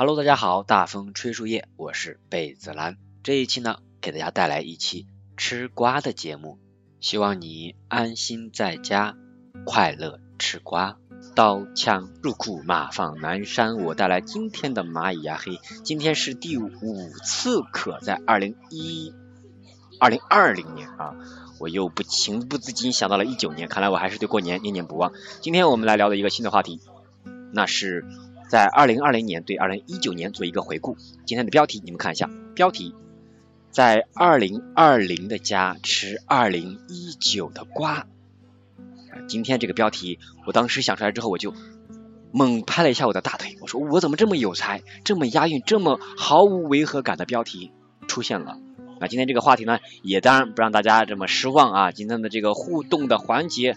Hello，大家好，大风吹树叶，我是贝子兰。这一期呢，给大家带来一期吃瓜的节目，希望你安心在家，快乐吃瓜。刀枪入库，马放南山。我带来今天的蚂蚁牙黑，今天是第五次可在二零一二零二零年啊，我又不情不自禁想到了一九年，看来我还是对过年念念不忘。今天我们来聊的一个新的话题，那是。在二零二零年对二零一九年做一个回顾。今天的标题你们看一下，标题在二零二零的家吃二零一九的瓜。今天这个标题，我当时想出来之后，我就猛拍了一下我的大腿，我说我怎么这么有才，这么押韵，这么毫无违和感的标题出现了。那今天这个话题呢，也当然不让大家这么失望啊。今天的这个互动的环节，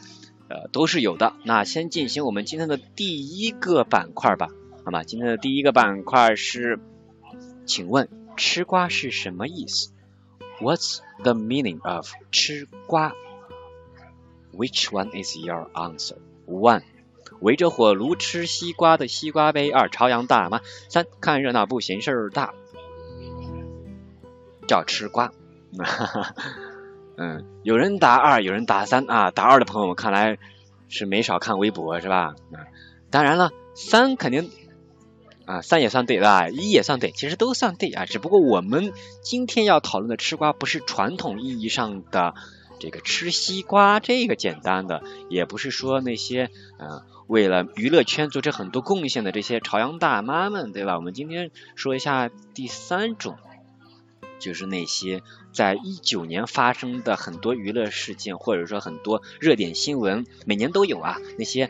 呃，都是有的。那先进行我们今天的第一个板块吧。好吗？今天的第一个板块是，请问吃瓜是什么意思？What's the meaning of 吃瓜？Which one is your answer? One，围着火炉吃西瓜的西瓜杯。二，朝阳大妈。三，看热闹不嫌事儿大，叫吃瓜。哈哈，嗯，有人答二，有人答三啊。答二的朋友们看来是没少看微博是吧？嗯，当然了，三肯定。啊，三也算对吧？一也算对，其实都算对啊。只不过我们今天要讨论的吃瓜，不是传统意义上的这个吃西瓜这个简单的，也不是说那些嗯为了娱乐圈做出很多贡献的这些朝阳大妈们，对吧？我们今天说一下第三种，就是那些在一九年发生的很多娱乐事件，或者说很多热点新闻，每年都有啊，那些。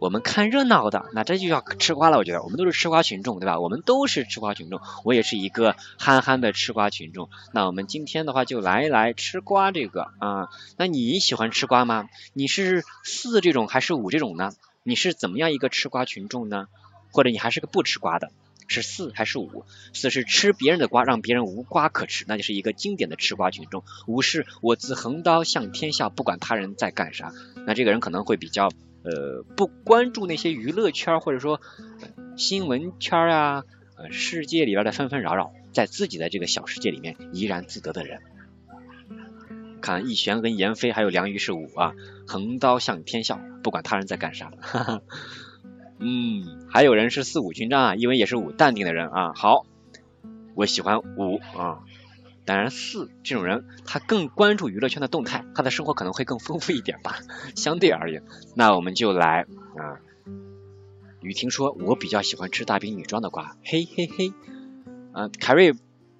我们看热闹的，那这就叫吃瓜了。我觉得我们都是吃瓜群众，对吧？我们都是吃瓜群众，我也是一个憨憨的吃瓜群众。那我们今天的话就来来吃瓜这个啊。那你喜欢吃瓜吗？你是四这种还是五这种呢？你是怎么样一个吃瓜群众呢？或者你还是个不吃瓜的？是四还是五？四是吃别人的瓜，让别人无瓜可吃，那就是一个经典的吃瓜群众。五是我自横刀向天笑，不管他人在干啥。那这个人可能会比较。呃，不关注那些娱乐圈或者说新闻圈啊，呃，世界里边的纷纷扰扰，在自己的这个小世界里面怡然自得的人。看易璇跟闫飞还有梁羽是五啊，横刀向天笑，不管他人在干啥。哈哈，嗯，还有人是四五军章啊，因为也是五淡定的人啊。好，我喜欢五啊。当然，四这种人他更关注娱乐圈的动态，他的生活可能会更丰富一点吧，相对而言。那我们就来啊，雨婷说，我比较喜欢吃大饼女装的瓜，嘿嘿嘿。啊，凯瑞，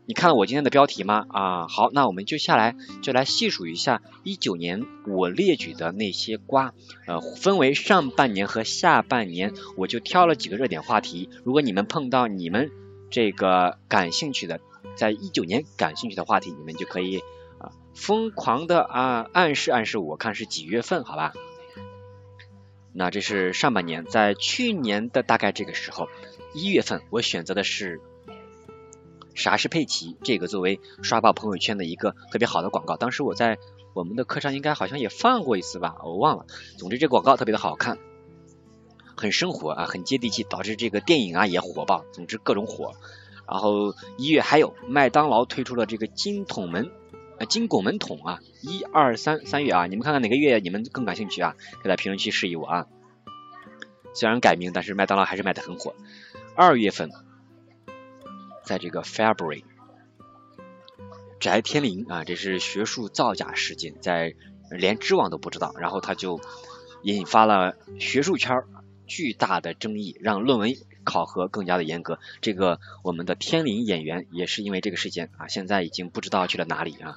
你看了我今天的标题吗？啊，好，那我们就下来就来细数一下一九年我列举的那些瓜，呃，分为上半年和下半年，我就挑了几个热点话题。如果你们碰到你们这个感兴趣的。在一九年感兴趣的话题，你们就可以啊疯狂的啊暗示暗示我看是几月份，好吧？那这是上半年，在去年的大概这个时候，一月份，我选择的是啥是佩奇这个作为刷爆朋友圈的一个特别好的广告。当时我在我们的课上应该好像也放过一次吧，我忘了。总之这广告特别的好看，很生活啊，很接地气，导致这个电影啊也火爆。总之各种火。然后一月还有麦当劳推出了这个金桶门，呃金拱门桶啊，一二三三月啊，你们看看哪个月你们更感兴趣啊？可以在评论区示意我啊。虽然改名，但是麦当劳还是卖的很火。二月份，在这个 February，翟天临啊，这是学术造假事件，在连知网都不知道，然后他就引发了学术圈巨大的争议，让论文考核更加的严格。这个我们的天灵演员也是因为这个事件啊，现在已经不知道去了哪里啊。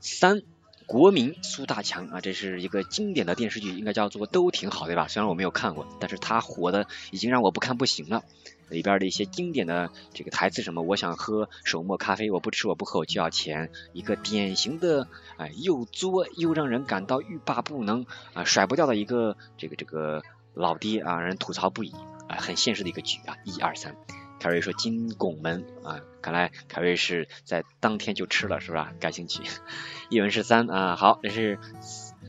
三。国民苏大强啊，这是一个经典的电视剧，应该叫做都挺好，对吧？虽然我没有看过，但是他火的已经让我不看不行了。里边的一些经典的这个台词，什么我想喝手磨咖啡，我不吃我不喝我就要钱，一个典型的啊又作又让人感到欲罢不能啊甩不掉的一个这个这个老爹啊，让人吐槽不已很现实的一个局啊，一二三。凯瑞说金拱门啊，看来凯瑞是在当天就吃了是吧？感兴趣。一文是三啊，好，这是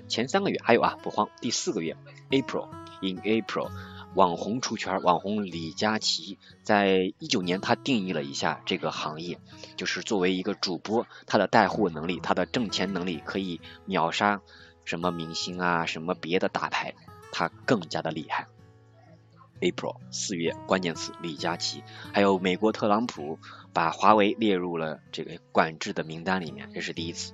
前三个月，还有啊，不慌，第四个月，April in April，网红出圈，网红李佳琦，在一九年他定义了一下这个行业，就是作为一个主播，他的带货能力，他的挣钱能力可以秒杀什么明星啊，什么别的大牌，他更加的厉害。April 四月，关键词李佳琦，还有美国特朗普把华为列入了这个管制的名单里面，这是第一次。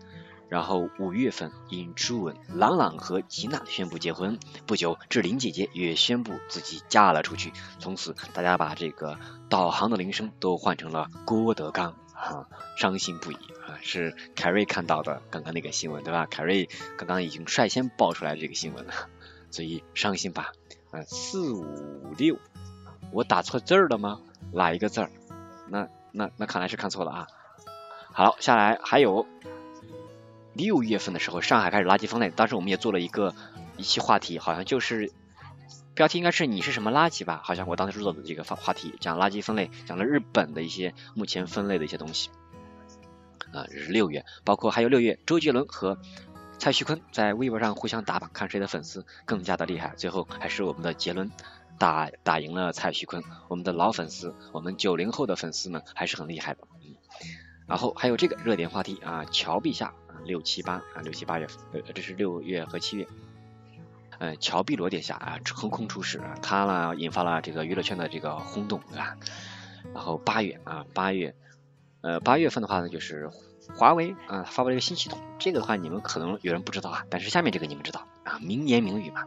然后五月份，In June，朗朗和吉娜宣布结婚。不久，志玲姐姐也宣布自己嫁了出去。从此，大家把这个导航的铃声都换成了郭德纲，哈，伤心不已啊！是凯瑞看到的刚刚那个新闻，对吧？凯瑞刚刚已经率先爆出来这个新闻了，所以伤心吧。嗯，四五六，我打错字儿了吗？哪一个字儿？那那那看来是看错了啊。好，下来还有六月份的时候，上海开始垃圾分类，当时我们也做了一个一期话题，好像就是标题应该是你是什么垃圾吧？好像我当时做的这个话话题讲垃圾分类，讲了日本的一些目前分类的一些东西。啊，这是六月，包括还有六月，周杰伦和。蔡徐坤在微博上互相打榜，看谁的粉丝更加的厉害。最后还是我们的杰伦打打赢了蔡徐坤。我们的老粉丝，我们九零后的粉丝们还是很厉害的。嗯，然后还有这个热点话题啊，乔陛下啊，六七八啊，六七八月份，呃，这是六月和七月。呃，乔碧罗殿下啊，横空出世啊，他呢引发了这个娱乐圈的这个轰动，对吧？然后八月啊，八月，呃，八月份的话呢，就是。华为啊发布了一个新系统，这个的话你们可能有人不知道啊，但是下面这个你们知道啊，名言名语嘛。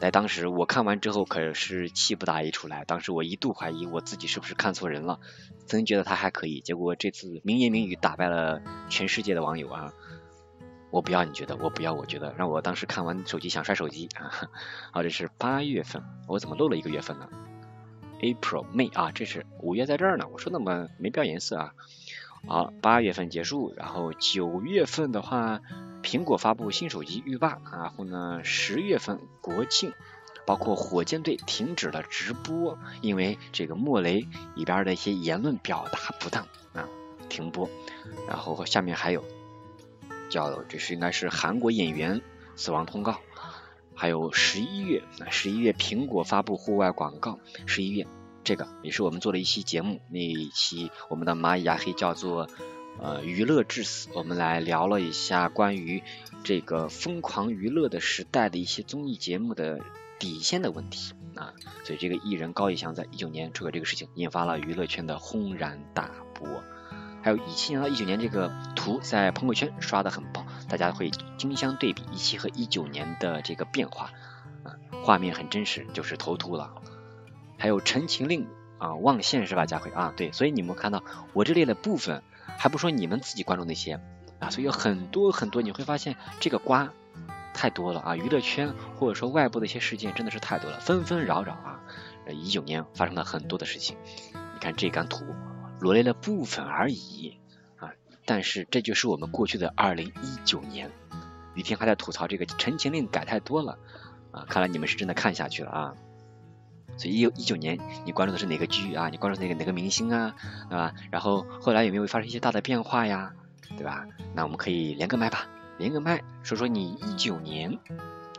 在当时我看完之后可是气不打一处来，当时我一度怀疑我自己是不是看错人了，曾经觉得他还可以，结果这次名言名语打败了全世界的网友啊。我不要你觉得，我不要我觉得，让我当时看完手机想摔手机啊。好，这是八月份，我怎么漏了一个月份呢？April May 啊，这是五月在这儿呢，我说那么没标颜色啊。好，八月份结束，然后九月份的话，苹果发布新手机浴霸，然后呢，十月份国庆，包括火箭队停止了直播，因为这个莫雷里边的一些言论表达不当啊，停播。然后下面还有叫这是应该是韩国演员死亡通告，还有十一月，十一月苹果发布户外广告，十一月。这个也是我们做了一期节目，那一期我们的蚂蚁牙黑叫做呃娱乐至死，我们来聊了一下关于这个疯狂娱乐的时代的一些综艺节目的底线的问题啊，所以这个艺人高以翔在一九年出了这个事情，引发了娱乐圈的轰然大波。还有一七年到一九年这个图在朋友圈刷的很爆，大家会竞相对比一七和一九年的这个变化啊，画面很真实，就是头秃了。还有《陈情令》啊，望线是吧，佳慧啊，对，所以你们看到我这列的部分，还不说你们自己关注那些啊，所以有很多很多，你会发现这个瓜太多了啊，娱乐圈或者说外部的一些事件真的是太多了，纷纷扰扰啊，呃一九年发生了很多的事情，你看这张图罗列了部分而已啊，但是这就是我们过去的二零一九年，雨天还在吐槽这个《陈情令》改太多了啊，看来你们是真的看下去了啊。所以一一九年你关注的是哪个剧啊？你关注哪个哪个明星啊？对吧？然后后来有没有发生一些大的变化呀？对吧？那我们可以连个麦吧，连个麦说说你一九年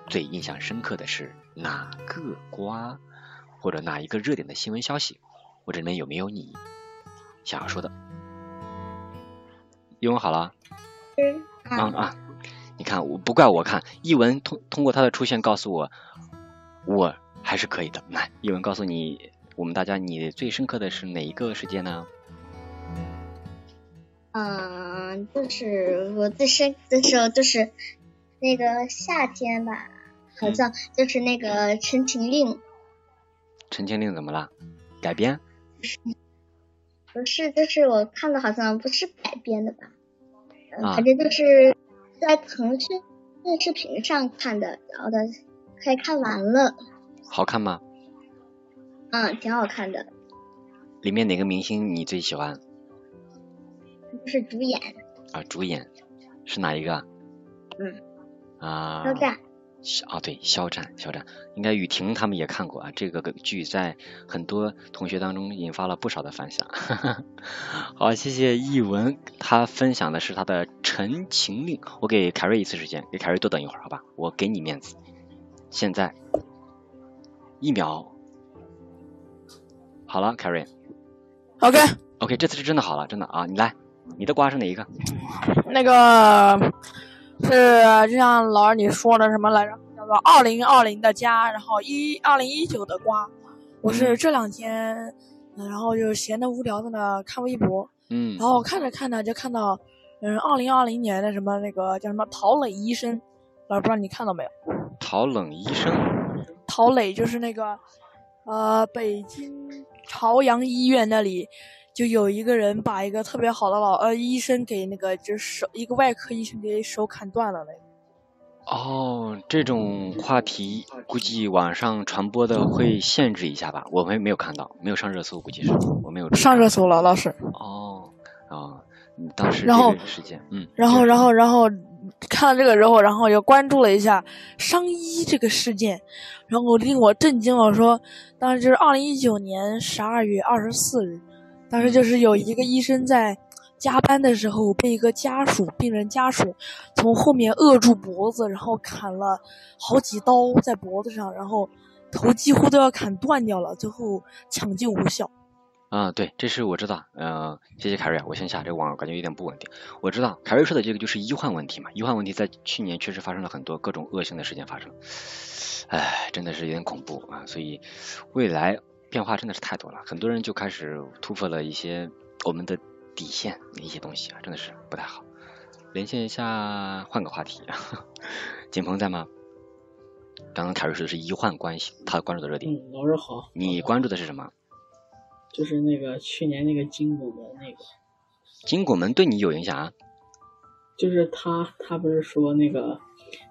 最印象深刻的是哪个瓜，或者哪一个热点的新闻消息，或者里面有没有你想要说的？英文好了？嗯。啊啊！你看，我不怪我看译文通通过他的出现告诉我，我。还是可以的。来，一文告诉你，我们大家，你最深刻的是哪一个事件呢？嗯，就是我最深的时候，就是那个夏天吧。好像就是那个《陈情令》。陈情令怎么了？改编？不是，就是我看的好像不是改编的吧？啊，反正就是在腾讯电视频上看的，然后的快看完了。好看吗？嗯，挺好看的。里面哪个明星你最喜欢？就是主演。啊，主演是哪一个？嗯。啊。肖战。肖啊，对，肖战，肖战，应该雨婷他们也看过啊。这个剧在很多同学当中引发了不少的反响。好，谢谢译文，他分享的是他的《陈情令》。我给凯瑞一次时间，给凯瑞多等一会儿，好吧？我给你面子。现在一秒，好了，凯瑞。OK，OK，这次是真的好了，真的啊！你来，你的瓜是哪一个？那个。是就像老二你说的什么来着？叫做二零二零的家，然后一二零一九的瓜。我是这两天，然后就闲的无聊的呢看微博，嗯，然后看着看着就看到，嗯，二零二零年的什么那个叫什么陶冷医生，老师不知道你看到没有？陶冷医生，陶磊就是那个，呃，北京朝阳医院那里。就有一个人把一个特别好的老呃医生给那个就是手一个外科医生给手砍断了那个。哦，这种话题估计网上传播的会限制一下吧？我们没有看到，没有上热搜，估计是我没有上热搜了，老师。哦啊，当时事件，嗯，然后然后然后看了这个之后，然后又关注了一下伤医这个事件，然后令我震惊了，说当时就是二零一九年十二月二十四日。当时就是有一个医生在加班的时候，被一个家属、病人家属从后面扼住脖子，然后砍了好几刀在脖子上，然后头几乎都要砍断掉了，最后抢救无效。啊，对，这是我知道。嗯，谢谢凯瑞，我先下这个网感觉有点不稳定。我知道凯瑞说的这个就是医患问题嘛，医患问题在去年确实发生了很多各种恶性的事件发生，唉，真的是有点恐怖啊，所以未来。变化真的是太多了，很多人就开始突破了一些我们的底线一些东西啊，真的是不太好。连线一下，换个话题。景鹏在吗？刚刚凯瑞说的是医患关系，他关注的热点。嗯，老师好。你关注的是什么？就是那个去年那个金拱门那个。金拱门对你有影响啊？就是他，他不是说那个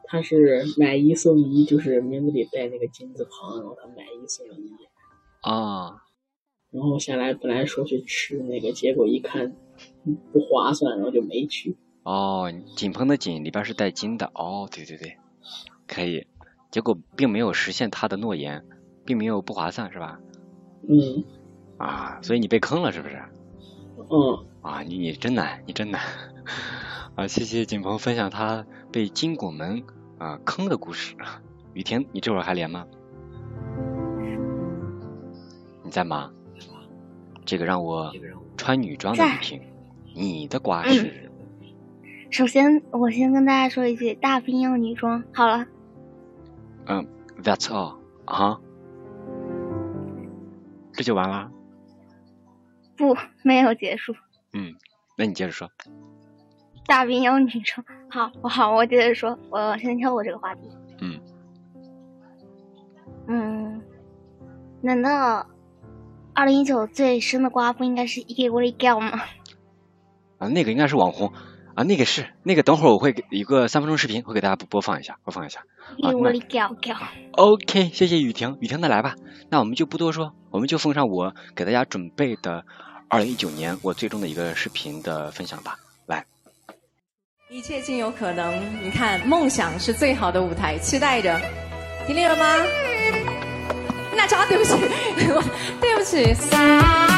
他是买一送一，就是名字里带那个金字旁，然后他买一送一。啊，然后下来本来说去吃那个，结果一看不划算，然后就没去。哦，锦鹏的锦里边是带金的。哦，对对对，可以。结果并没有实现他的诺言，并没有不划算，是吧？嗯。啊，所以你被坑了，是不是？嗯。啊，你你真难，你真难。啊，谢谢景鹏分享他被金拱门啊坑的故事。雨婷，你这会儿还连吗？你在吗？这个让我穿女装的女性，你的瓜是？首先，我先跟大家说一句，大兵要女装。好了。嗯，That's all 啊？这就完了？不，没有结束。嗯，那你接着说。大兵有女生。好，我好，我接着说。我先跳过这个话题。嗯。嗯，难道？二零一九最深的瓜不应该是一个 g i l 吗？啊，那个应该是网红啊，那个是那个，等会儿我会给一个三分钟视频，会给大家播播放一下，播放一下。一个 g i l g i l OK，谢谢雨婷，雨婷的来吧，那我们就不多说，我们就奉上我给大家准备的二零一九年我最终的一个视频的分享吧，来。一切尽有可能，你看，梦想是最好的舞台，期待着，听见了吗？那扎 对不起，对不起。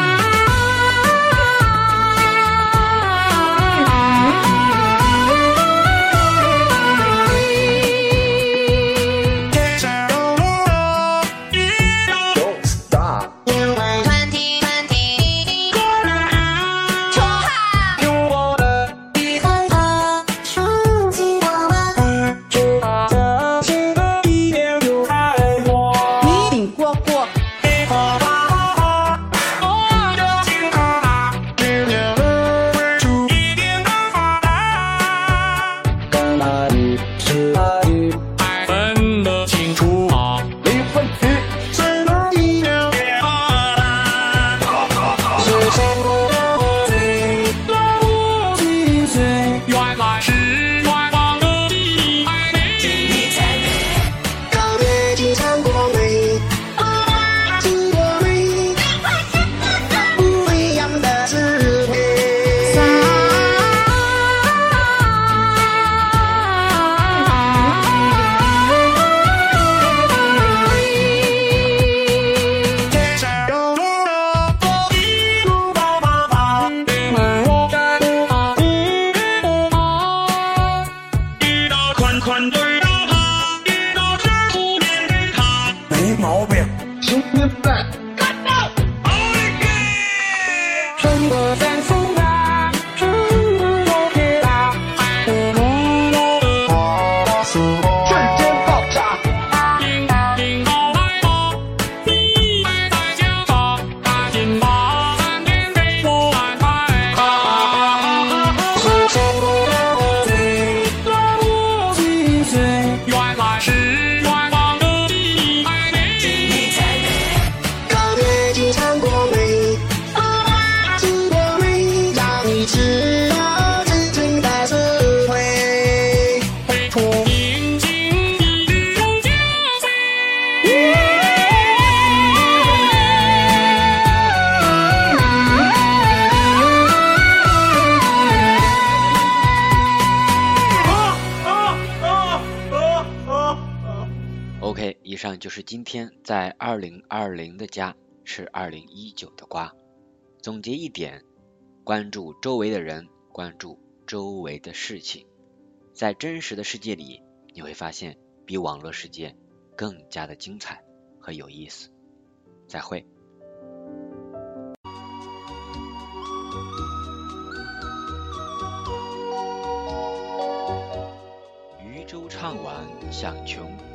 就是今天在二零二零的家吃二零一九的瓜。总结一点，关注周围的人，关注周围的事情，在真实的世界里，你会发现比网络世界更加的精彩和有意思。再会。渔舟唱晚响穷